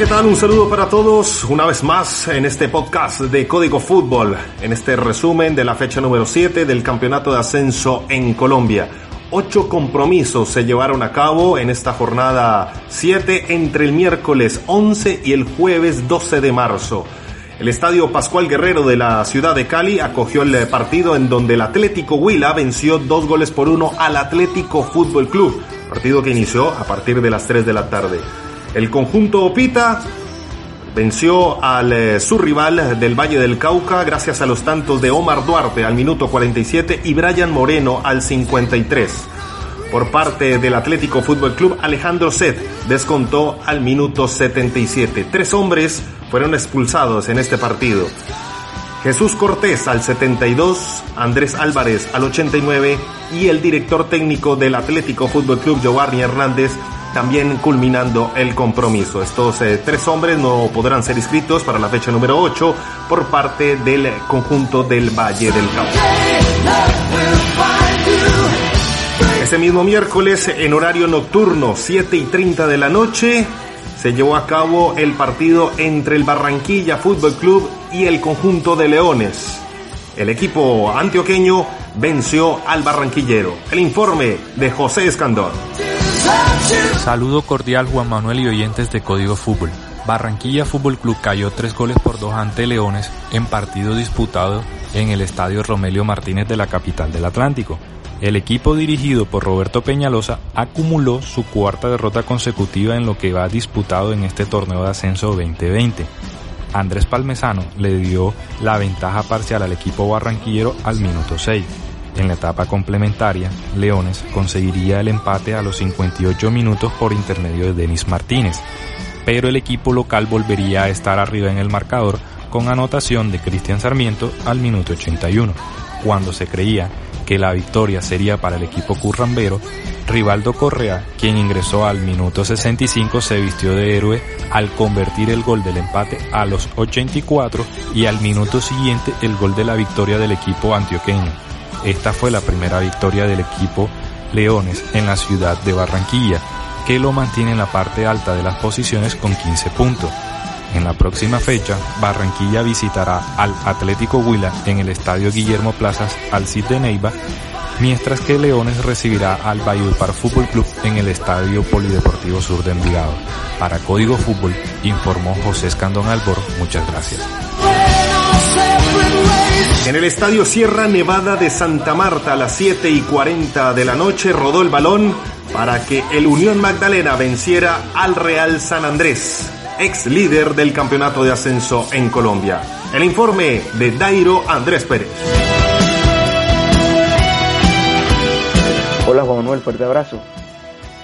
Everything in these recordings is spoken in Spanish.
¿qué tal? Un saludo para todos una vez más en este podcast de Código Fútbol, en este resumen de la fecha número 7 del Campeonato de Ascenso en Colombia. Ocho compromisos se llevaron a cabo en esta jornada 7 entre el miércoles 11 y el jueves 12 de marzo. El estadio Pascual Guerrero de la ciudad de Cali acogió el partido en donde el Atlético Huila venció dos goles por uno al Atlético Fútbol Club, partido que inició a partir de las 3 de la tarde. El conjunto Opita venció al eh, su rival del Valle del Cauca gracias a los tantos de Omar Duarte al minuto 47 y Brian Moreno al 53. Por parte del Atlético Fútbol Club, Alejandro Set descontó al minuto 77. Tres hombres fueron expulsados en este partido. Jesús Cortés al 72, Andrés Álvarez al 89 y el director técnico del Atlético Fútbol Club, Giovanni Hernández, también culminando el compromiso. Estos eh, tres hombres no podrán ser inscritos para la fecha número 8 por parte del conjunto del Valle del Cauca. Ese mismo miércoles, en horario nocturno, 7 y 30 de la noche, se llevó a cabo el partido entre el Barranquilla Fútbol Club y el conjunto de Leones. El equipo antioqueño venció al barranquillero. El informe de José Escandón. Saludo cordial Juan Manuel y oyentes de Código Fútbol. Barranquilla Fútbol Club cayó tres goles por dos ante Leones en partido disputado en el Estadio Romelio Martínez de la capital del Atlántico. El equipo dirigido por Roberto Peñalosa acumuló su cuarta derrota consecutiva en lo que va disputado en este torneo de ascenso 2020. Andrés Palmesano le dio la ventaja parcial al equipo barranquillero al minuto 6. En la etapa complementaria, Leones conseguiría el empate a los 58 minutos por intermedio de Denis Martínez, pero el equipo local volvería a estar arriba en el marcador con anotación de Cristian Sarmiento al minuto 81, cuando se creía que la victoria sería para el equipo currambero, Rivaldo Correa, quien ingresó al minuto 65, se vistió de héroe al convertir el gol del empate a los 84 y al minuto siguiente el gol de la victoria del equipo antioqueño. Esta fue la primera victoria del equipo Leones en la ciudad de Barranquilla, que lo mantiene en la parte alta de las posiciones con 15 puntos. En la próxima fecha, Barranquilla visitará al Atlético Huila en el Estadio Guillermo Plazas al CID de Neiva, mientras que Leones recibirá al Valledupar Fútbol Club en el Estadio Polideportivo Sur de Envigado. Para Código Fútbol, informó José Escandón Albor. Muchas gracias. En el Estadio Sierra Nevada de Santa Marta a las 7 y 40 de la noche rodó el balón para que el Unión Magdalena venciera al Real San Andrés ex líder del campeonato de ascenso en Colombia. El informe de Dairo Andrés Pérez. Hola Juan Manuel, fuerte abrazo.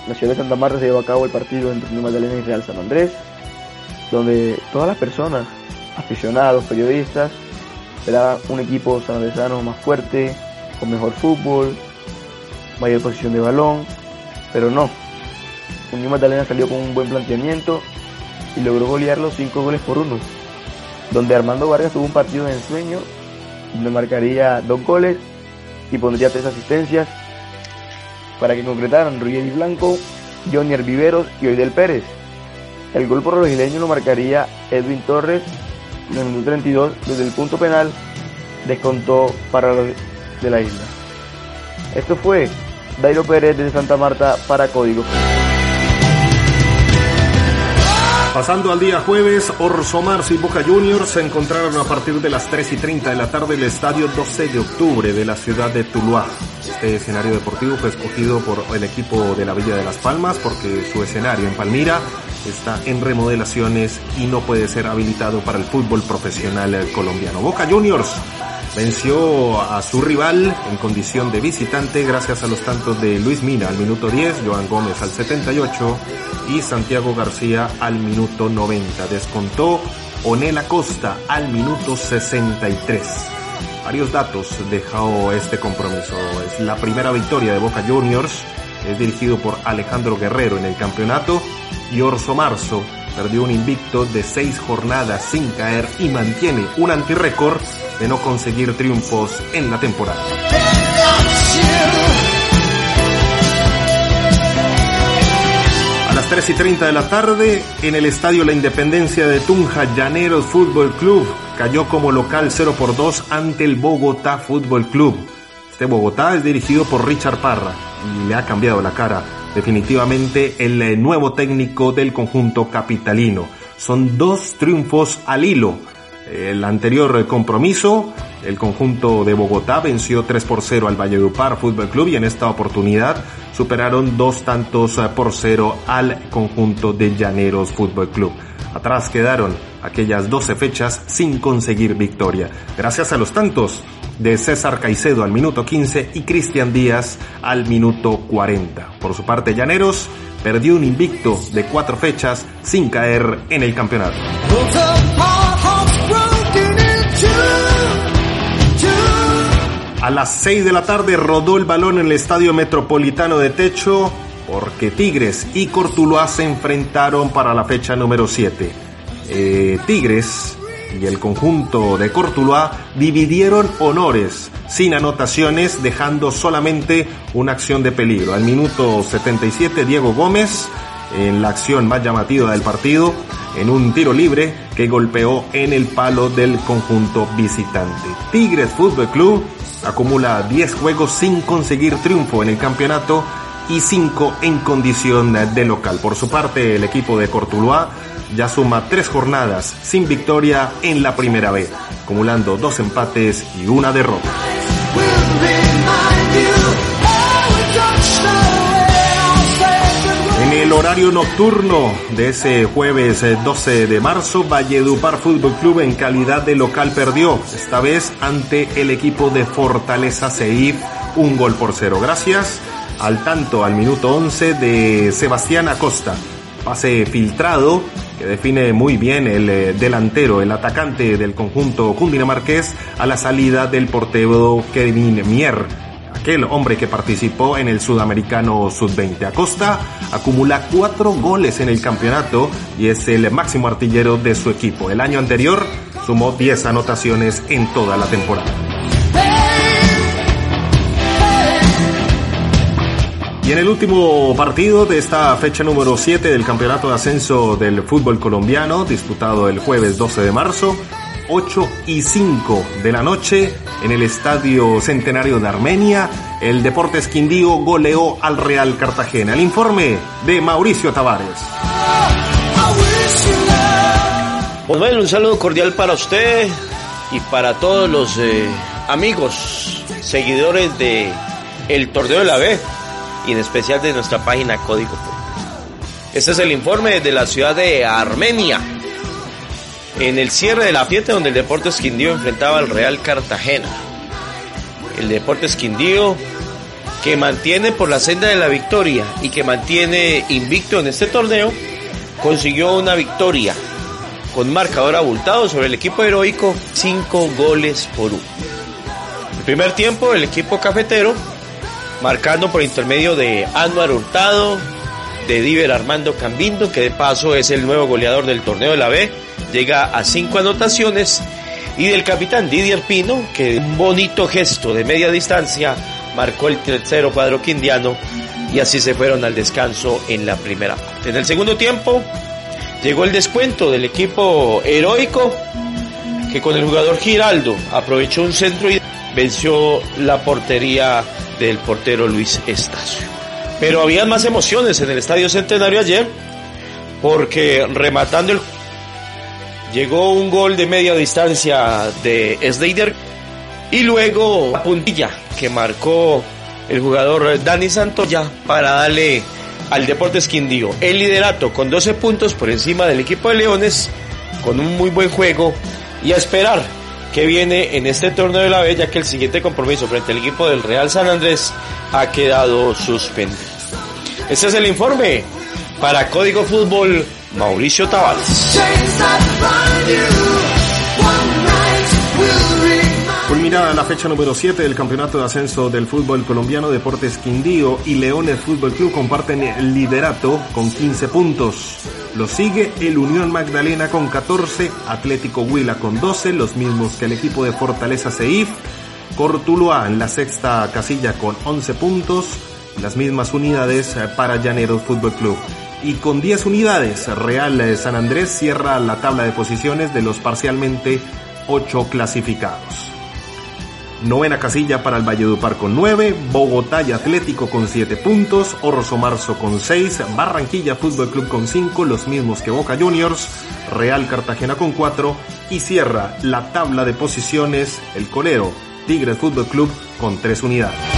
En la ciudad de Santa Marta se llevó a cabo el partido entre Unión Magdalena y Real San Andrés, donde todas las personas, aficionados, periodistas, esperaban un equipo sanandresano más fuerte, con mejor fútbol, mayor posición de balón, pero no. Unión Magdalena salió con un buen planteamiento y logró golear los 5 goles por uno, donde Armando Vargas tuvo un partido de ensueño, donde marcaría dos goles y pondría tres asistencias para que concretaran Ruggeri Blanco, Johnny Viveros y Oidel Pérez. El gol por los brasileños lo marcaría Edwin Torres en el minuto 32 desde el punto penal descontó para los de la isla. Esto fue Dairo Pérez de Santa Marta para Código. Pasando al día jueves, Orso Marzo y Boca Juniors se encontraron a partir de las 3 y 30 de la tarde en el estadio 12 de octubre de la ciudad de Tuluá. Este escenario deportivo fue escogido por el equipo de la Villa de las Palmas porque su escenario en Palmira está en remodelaciones y no puede ser habilitado para el fútbol profesional colombiano. Boca Juniors venció a su rival en condición de visitante gracias a los tantos de Luis Mina al minuto 10, Joan Gómez al 78 y Santiago García al minuto 90. Descontó Onel Acosta al minuto 63. Varios datos dejó este compromiso. Es la primera victoria de Boca Juniors. Es dirigido por Alejandro Guerrero en el campeonato y Orso Marzo perdió un invicto de seis jornadas sin caer y mantiene un antirécord de no conseguir triunfos en la temporada. las 3 y 30 de la tarde, en el Estadio La Independencia de Tunja, Llaneros Fútbol Club cayó como local 0 por 2 ante el Bogotá Fútbol Club. Este Bogotá es dirigido por Richard Parra y le ha cambiado la cara definitivamente el eh, nuevo técnico del conjunto capitalino. Son dos triunfos al hilo. El anterior compromiso, el conjunto de Bogotá venció 3 por 0 al Valledupar Fútbol Club y en esta oportunidad superaron dos tantos eh, por cero al conjunto de Llaneros Fútbol Club. Atrás quedaron aquellas 12 fechas sin conseguir victoria. Gracias a los tantos de César Caicedo al minuto 15 y Cristian Díaz al minuto 40. Por su parte, Llaneros perdió un invicto de cuatro fechas sin caer en el campeonato. A las 6 de la tarde rodó el balón en el Estadio Metropolitano de Techo porque Tigres y Cortuluá se enfrentaron para la fecha número 7. Eh, Tigres y el conjunto de Cortuluá dividieron honores sin anotaciones, dejando solamente una acción de peligro. Al minuto 77, Diego Gómez, en la acción más llamativa del partido, en un tiro libre que golpeó en el palo del conjunto visitante. Tigres Fútbol Club acumula 10 juegos sin conseguir triunfo en el campeonato y 5 en condición de local. Por su parte, el equipo de Cortuluá ya suma tres jornadas sin victoria en la primera vez, acumulando dos empates y una derrota. En el horario nocturno de ese jueves 12 eh, de marzo, Valledupar Fútbol Club en calidad de local perdió, esta vez ante el equipo de Fortaleza Seif, un gol por cero. Gracias al tanto al minuto 11 de Sebastián Acosta. Pase filtrado que define muy bien el eh, delantero, el atacante del conjunto cundinamarqués a la salida del portero Kevin Mier, aquel hombre que participó en el sudamericano sub-20. Acosta acumula cuatro goles en el campeonato y es el máximo artillero de su equipo. El año anterior sumó 10 anotaciones en toda la temporada. Y en el último partido de esta fecha número 7 del Campeonato de Ascenso del Fútbol Colombiano, disputado el jueves 12 de marzo, 8 y 5 de la noche, en el Estadio Centenario de Armenia, el Deportes Quindío goleó al Real Cartagena. El informe de Mauricio Tavares. Bueno, un saludo cordial para usted y para todos los eh, amigos, seguidores de el Torneo de la B y en especial de nuestra página Código Este es el informe de la ciudad de Armenia. En el cierre de la fiesta donde el Deportes Quindío enfrentaba al Real Cartagena. El Deportes Quindío que mantiene por la senda de la victoria y que mantiene invicto en este torneo, consiguió una victoria con marcador abultado sobre el equipo heroico, 5 goles por 1. El primer tiempo el equipo cafetero marcando por intermedio de Anuar Hurtado, de Diver Armando Cambindo, que de paso es el nuevo goleador del torneo de la B, llega a cinco anotaciones, y del capitán Didier Pino, que un bonito gesto de media distancia marcó el tercero cuadro quindiano y así se fueron al descanso en la primera parte. En el segundo tiempo llegó el descuento del equipo heroico que con el jugador Giraldo aprovechó un centro y venció la portería del portero Luis Estacio. Pero había más emociones en el Estadio Centenario ayer, porque rematando el llegó un gol de media distancia de Snyder y luego la puntilla que marcó el jugador Dani Santoya para darle al Deportes Quindío el liderato con 12 puntos por encima del equipo de Leones con un muy buen juego y a esperar que viene en este torneo de la Bella que el siguiente compromiso frente al equipo del Real San Andrés ha quedado suspendido. Este es el informe para Código Fútbol Mauricio Tavares. Culminada la fecha número 7 del Campeonato de Ascenso del Fútbol Colombiano, Deportes Quindío y Leones Fútbol Club comparten el liderato con 15 puntos. Lo sigue el Unión Magdalena con 14, Atlético Huila con 12, los mismos que el equipo de Fortaleza Seif. Cortuluá en la sexta casilla con 11 puntos, las mismas unidades para Llaneros Fútbol Club. y con 10 unidades. Real San Andrés cierra la tabla de posiciones de los parcialmente 8 clasificados. Novena casilla para el Valledupar con 9, Bogotá y Atlético con 7 puntos, Orso Marzo con 6, Barranquilla Fútbol Club con 5, los mismos que Boca Juniors, Real Cartagena con 4 y cierra la tabla de posiciones el Colero Tigres Fútbol Club con 3 unidades.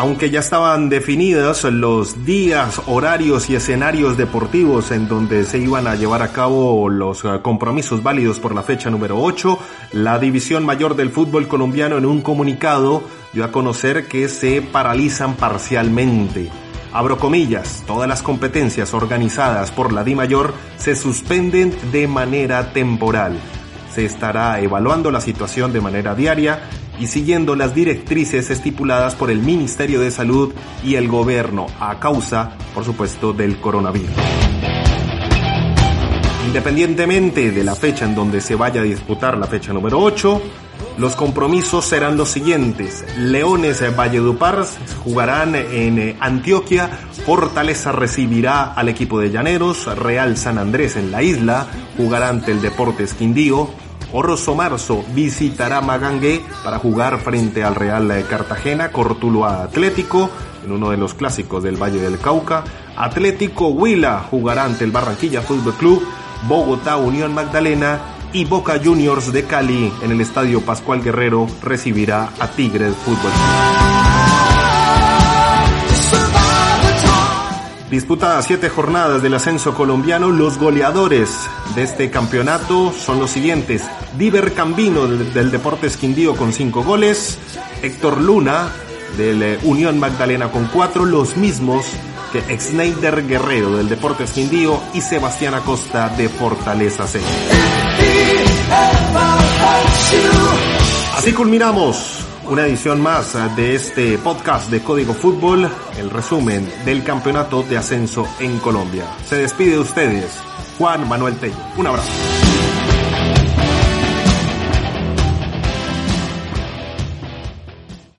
Aunque ya estaban definidos los días, horarios y escenarios deportivos en donde se iban a llevar a cabo los eh, compromisos válidos por la fecha número 8, la División Mayor del Fútbol Colombiano en un comunicado dio a conocer que se paralizan parcialmente. Abro comillas, todas las competencias organizadas por la Di Mayor se suspenden de manera temporal. Se estará evaluando la situación de manera diaria y siguiendo las directrices estipuladas por el Ministerio de Salud y el gobierno a causa, por supuesto, del coronavirus. Independientemente de la fecha en donde se vaya a disputar la fecha número 8, los compromisos serán los siguientes. Leones Valledupar jugarán en Antioquia, Fortaleza recibirá al equipo de Llaneros, Real San Andrés en la isla, jugará ante el Deportes Quindío, Oroso Marzo visitará Magangué para jugar frente al Real de Cartagena, Cortuluá Atlético, en uno de los clásicos del Valle del Cauca. Atlético Huila jugará ante el Barranquilla Fútbol Club, Bogotá Unión Magdalena y Boca Juniors de Cali en el Estadio Pascual Guerrero recibirá a Tigres Fútbol. Disputadas siete jornadas del ascenso colombiano, los goleadores de este campeonato son los siguientes. Diver Cambino del, Deportes Quindío con cinco goles, Héctor Luna del eh, Unión Magdalena con cuatro, los mismos que Exneider Guerrero del Deportes Quindío y Sebastián Acosta de Fortaleza C. Así culminamos una edición más de este podcast de Código Fútbol, el resumen del campeonato de ascenso en Colombia. Se despide de ustedes Juan Manuel Tello. Un abrazo.